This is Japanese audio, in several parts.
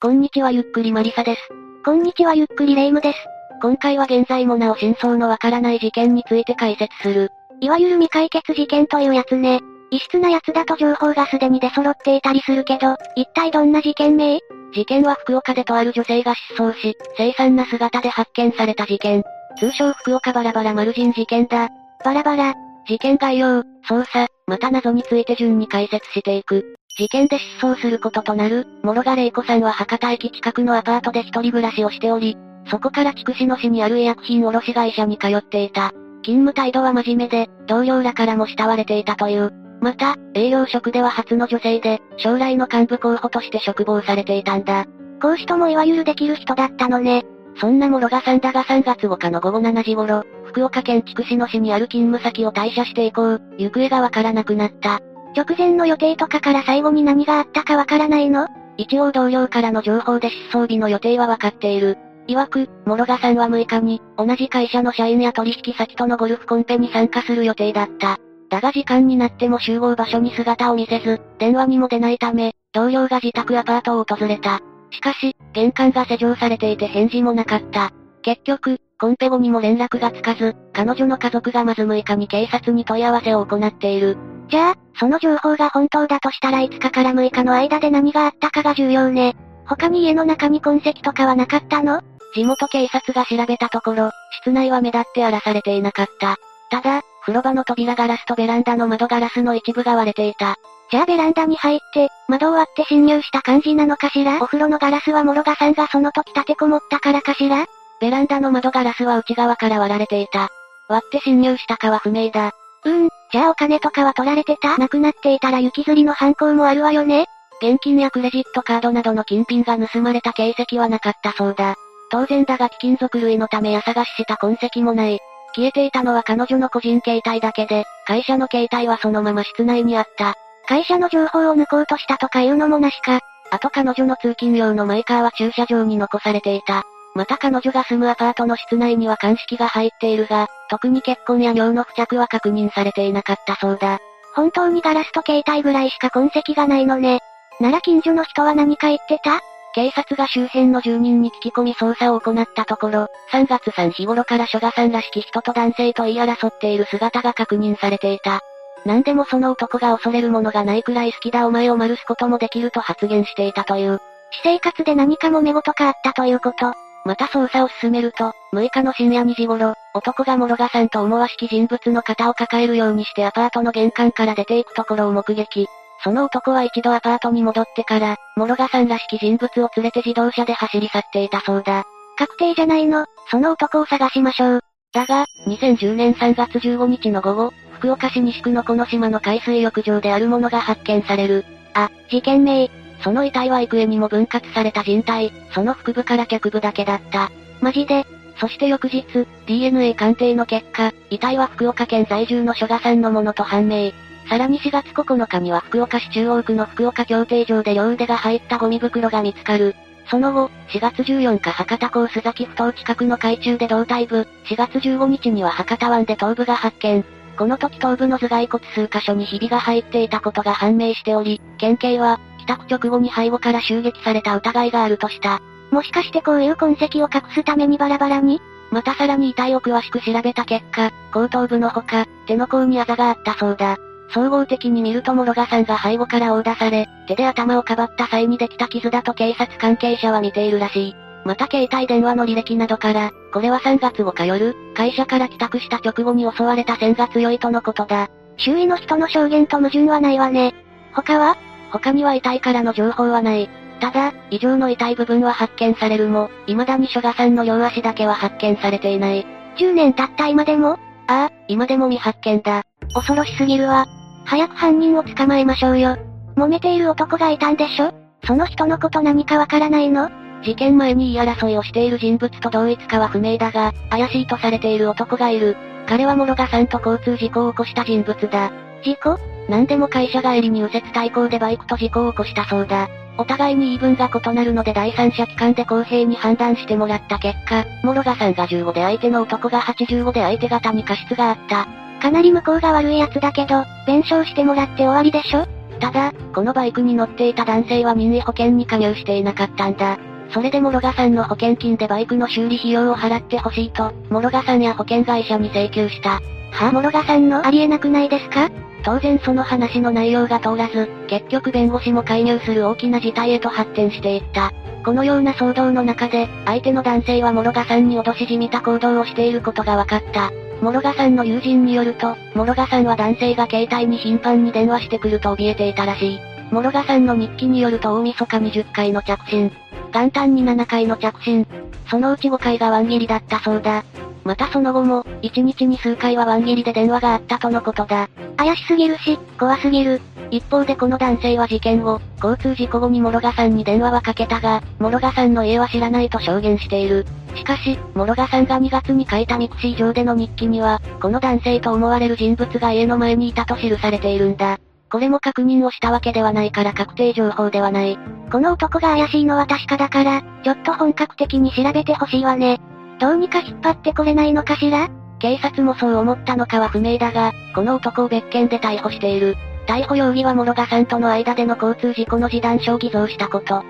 こんにちはゆっくりマリサです。こんにちはゆっくりレイムです。今回は現在もなお真相のわからない事件について解説する。いわゆる未解決事件というやつね。異質なやつだと情報がすでに出揃っていたりするけど、一体どんな事件名？事件は福岡でとある女性が失踪し、凄惨な姿で発見された事件。通称福岡バラバラマルジン事件だ。バラバラ。事件概要、捜査、また謎について順に解説していく。事件で失踪することとなる、諸賀玲子さんは博多駅近くのアパートで一人暮らしをしており、そこから筑紫野市にある医薬品卸会社に通っていた。勤務態度は真面目で、同僚らからも慕われていたという。また、営業職では初の女性で、将来の幹部候補として職望されていたんだ。講師ともいわゆるできる人だったのね。そんな諸賀さんだが3月5日の午後7時頃、福岡県筑紫野市にある勤務先を退社して以降、行方がわからなくなった。直前の予定とかから最後に何があったかわからないの？一応同僚からの情報で失踪日の予定はわかっている。曰く、諸賀さんは6日に、同じ会社の社員や取引先とのゴルフコンペに参加する予定だった。だが時間になっても集合場所に姿を見せず、電話にも出ないため、同僚が自宅アパートを訪れた。しかし、玄関が施錠されていて返事もなかった。結局、コンペ後にも連絡がつかず、彼女の家族がまず6日に警察に問い合わせを行っている。じゃあ、その情報が本当だとしたら5日から6日の間で何があったかが重要ね。他に家の中に痕跡とかはなかったの？地元警察が調べたところ、室内は目立って荒らされていなかった。ただ、風呂場の扉ガラスとベランダの窓ガラスの一部が割れていた。じゃあベランダに入って、窓を割って侵入した感じなのかしら？お風呂のガラスは諸賀さんがその時立てこもったからかしら？ベランダの窓ガラスは内側から割られていた。割って侵入したかは不明だ。うーん、じゃあお金とかは取られてた？なくなっていたら雪吊りの犯行もあるわよね？現金やクレジットカードなどの金品が盗まれた形跡はなかったそうだ。当然だが貴金属類のためや探しした痕跡もない。消えていたのは彼女の個人携帯だけで、会社の携帯はそのまま室内にあった。会社の情報を抜こうとしたとかいうのもなしか。あと彼女の通勤用のマイカーは駐車場に残されていた。また彼女が住むアパートの室内には鑑識が入っているが、特に結婚や尿の付着は確認されていなかったそうだ。本当にガラスと携帯ぐらいしか痕跡がないのね。なら近所の人は何か言ってた？警察が周辺の住人に聞き込み捜査を行ったところ、3月3日頃から諸賀さんらしき人と男性と言い争っている姿が確認されていた。何でもその男が恐れるものがないくらい好きだお前を丸すこともできると発言していたという。私生活で何かもめ事かあったということ。また捜査を進めると、6日の深夜2時頃、男が諸賀さんと思わしき人物の肩を抱えるようにしてアパートの玄関から出ていくところを目撃。その男は一度アパートに戻ってから、諸賀さんらしき人物を連れて自動車で走り去っていたそうだ。確定じゃないの、その男を探しましょう。だが、2010年3月15日の午後、福岡市西区のこの島の海水浴場であるものが発見される。あ、事件名、その遺体は幾重にも分割された人体、その腹部から脚部だけだった。マジでそして翌日、DNA 鑑定の結果、遺体は福岡県在住の諸賀さんのものと判明。さらに4月9日には福岡市中央区の福岡協定場で両腕が入ったゴミ袋が見つかる。その後、4月14日博多港須崎埠頭近くの海中で胴体部、4月15日には博多湾で頭部が発見。この時頭部の頭蓋骨数箇所にひびが入っていたことが判明しており、県警は、宅直後に背後から襲撃された疑いがあるとした。もしかしてこういう痕跡を隠すためにバラバラに？またさらに遺体を詳しく調べた結果、後頭部のほか、手の甲にあざがあったそうだ。総合的に見ると諸賀さんが背後から殴打され、手で頭をかばった際にできた傷だと警察関係者は見ているらしい。また携帯電話の履歴などから、これは3月5日夜、会社から帰宅した直後に襲われた先月良いとのことだ。周囲の人の証言と矛盾はないわね。他は？他には遺体からの情報はない。ただ、異常の遺体部分は発見されるも、未だに諸賀さんの両足だけは発見されていない。10年経った今でも？ああ、今でも未発見だ。恐ろしすぎるわ。早く犯人を捕まえましょうよ。揉めている男がいたんでしょ？その人のこと何かわからないの？事件前に言い争いをしている人物と同一かは不明だが、怪しいとされている男がいる。彼は諸賀さんと交通事故を起こした人物だ。事故？何でも会社帰りに右折対向でバイクと事故を起こしたそうだ。お互いに言い分が異なるので第三者機関で公平に判断してもらった結果、諸賀さんが15で相手の男が85で相手方に過失があった。かなり向こうが悪い奴だけど、弁償してもらって終わりでしょ？ただ、このバイクに乗っていた男性は任意保険に加入していなかったんだ。それで諸賀さんの保険金でバイクの修理費用を払ってほしいと、諸賀さんや保険会社に請求した。はぁ、あ諸賀さんのありえなくないですか？当然その話の内容が通らず、結局弁護士も介入する大きな事態へと発展していった。このような騒動の中で、相手の男性は諸賀さんに脅しじみた行動をしていることが分かった。諸賀さんの友人によると、諸賀さんは男性が携帯に頻繁に電話してくると怯えていたらしい。諸賀さんの日記によると大晦日に10回の着信。元旦に7回の着信。そのうち5回がワン切りだったそうだ。またその後も、1日に数回はワン切りで電話があったとのことだ。怪しすぎるし、怖すぎる。一方でこの男性は事件後、交通事故後に諸賀さんに電話はかけたが、諸賀さんの家は知らないと証言している。しかし、諸賀さんが2月に書いたミクシー上での日記には、この男性と思われる人物が家の前にいたと記されているんだ。これも確認をしたわけではないから確定情報ではない。この男が怪しいのは確かだから、ちょっと本格的に調べてほしいわね。どうにか引っ張ってこれないのかしら？警察もそう思ったのかは不明だが、この男を別件で逮捕している。逮捕容疑は諸賀さんとの間での交通事故の示談書を偽造したこと。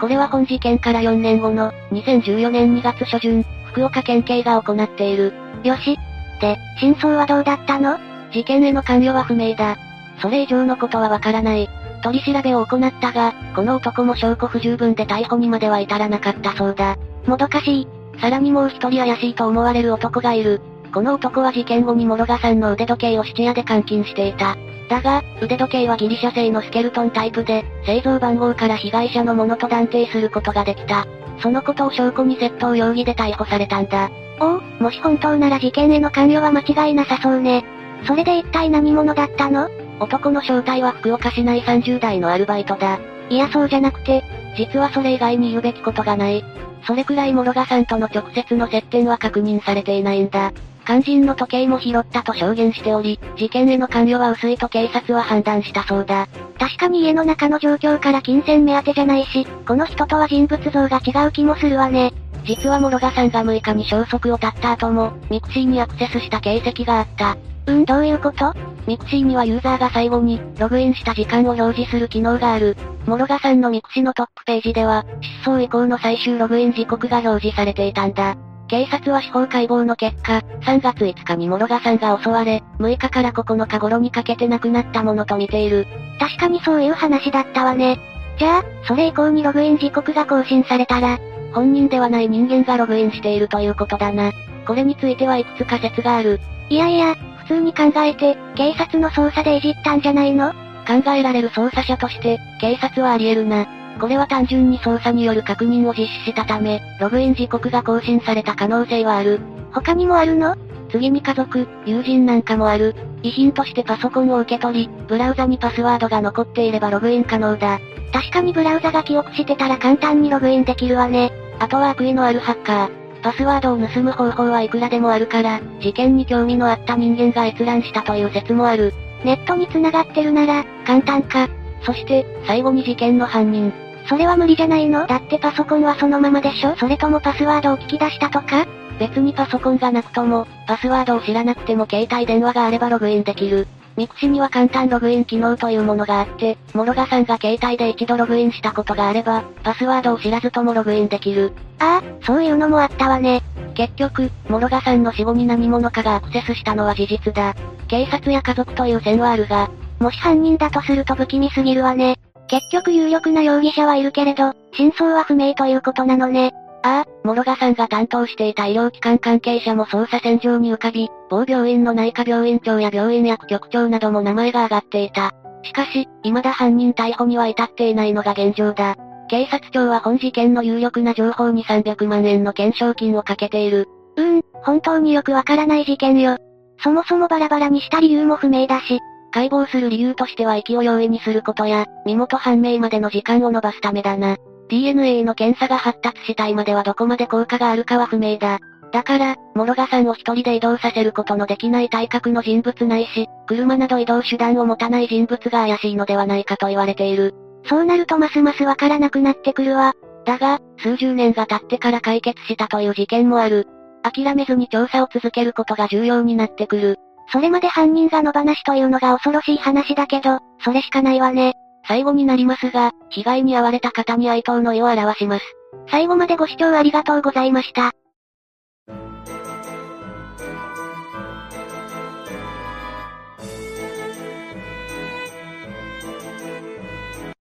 これは本事件から4年後の、2014年2月初旬、福岡県警が行っている。よし。で、真相はどうだったの？事件への関与は不明だ。それ以上のことはわからない。取り調べを行ったが、この男も証拠不十分で逮捕にまでは至らなかったそうだ。もどかしい。さらにもう一人怪しいと思われる男がいる。この男は事件後に諸賀さんの腕時計を質屋で監禁していた。だが、腕時計はギリシャ製のスケルトンタイプで、製造番号から被害者のものと断定することができた。そのことを証拠に窃盗容疑で逮捕されたんだ。おお、もし本当なら事件への関与は間違いなさそうね。それで一体何者だったの？男の正体は福岡市内30代のアルバイトだ。いやそうじゃなくて、実はそれ以外に言うべきことがない。それくらい諸賀さんとの直接の接点は確認されていないんだ。肝心の時計も拾ったと証言しており、事件への関与は薄いと警察は判断したそうだ。確かに家の中の状況から金銭目当てじゃないし、この人とは人物像が違う気もするわね。実は諸賀さんが6日に消息を絶った後も、ミクシーにアクセスした形跡があった。うん、どういうこと？ミクシーにはユーザーが最後に、ログインした時間を表示する機能がある。諸賀さんのミクシーのトップページでは、失踪以降の最終ログイン時刻が表示されていたんだ。警察は司法解剖の結果、3月5日に諸賀さんが襲われ、6日から9日頃にかけて亡くなったものと見ている。確かにそういう話だったわね。じゃあ、それ以降にログイン時刻が更新されたら、本人ではない人間がログインしているということだな。これについてはいくつか説がある。いやいや、普通に考えて、警察の捜査でいじったんじゃないの？考えられる捜査者として、警察はあり得るな。これは単純に捜査による確認を実施したため、ログイン時刻が更新された可能性はある。他にもあるの？次に家族、友人なんかもある。遺品としてパソコンを受け取り、ブラウザにパスワードが残っていればログイン可能だ。確かにブラウザが記憶してたら簡単にログインできるわね。あとは悪意のあるハッカー。パスワードを盗む方法はいくらでもあるから、事件に興味のあった人間が閲覧したという説もある。ネットに繋がってるなら、簡単か。そして、最後に事件の犯人。それは無理じゃないの？だってパソコンはそのままでしょ？それともパスワードを聞き出したとか？別にパソコンがなくとも、パスワードを知らなくても携帯電話があればログインできる。ミクシには簡単ログイン機能というものがあって、諸賀さんが携帯で一度ログインしたことがあれば、パスワードを知らずともログインできる。ああ、そういうのもあったわね。結局、諸賀さんの死後に何者かがアクセスしたのは事実だ。警察や家族という線はあるが、もし犯人だとすると不気味すぎるわね。結局有力な容疑者はいるけれど、真相は不明ということなのね。ああ、諸賀さんが担当していた医療機関関係者も捜査線上に浮かび、某病院の内科病院長や病院薬局長なども名前が挙がっていた。しかし、未だ犯人逮捕には至っていないのが現状だ。警察庁は本事件の有力な情報に300万円の懸賞金をかけている。うーん、本当によくわからない事件よ。そもそもバラバラにした理由も不明だし。解剖する理由としては息を容易にすることや、身元判明までの時間を延ばすためだな。DNA の検査が発達したいまではどこまで効果があるかは不明だ。だから、諸賀さんを一人で移動させることのできない体格の人物ないし、車など移動手段を持たない人物が怪しいのではないかと言われている。そうなるとますますわからなくなってくるわ。だが、数十年が経ってから解決したという事件もある。諦めずに調査を続けることが重要になってくる。それまで犯人が野放しというのが恐ろしい話だけど、それしかないわね。最後になりますが、被害に遭われた方に哀悼の意を表します。最後までご視聴ありがとうございました。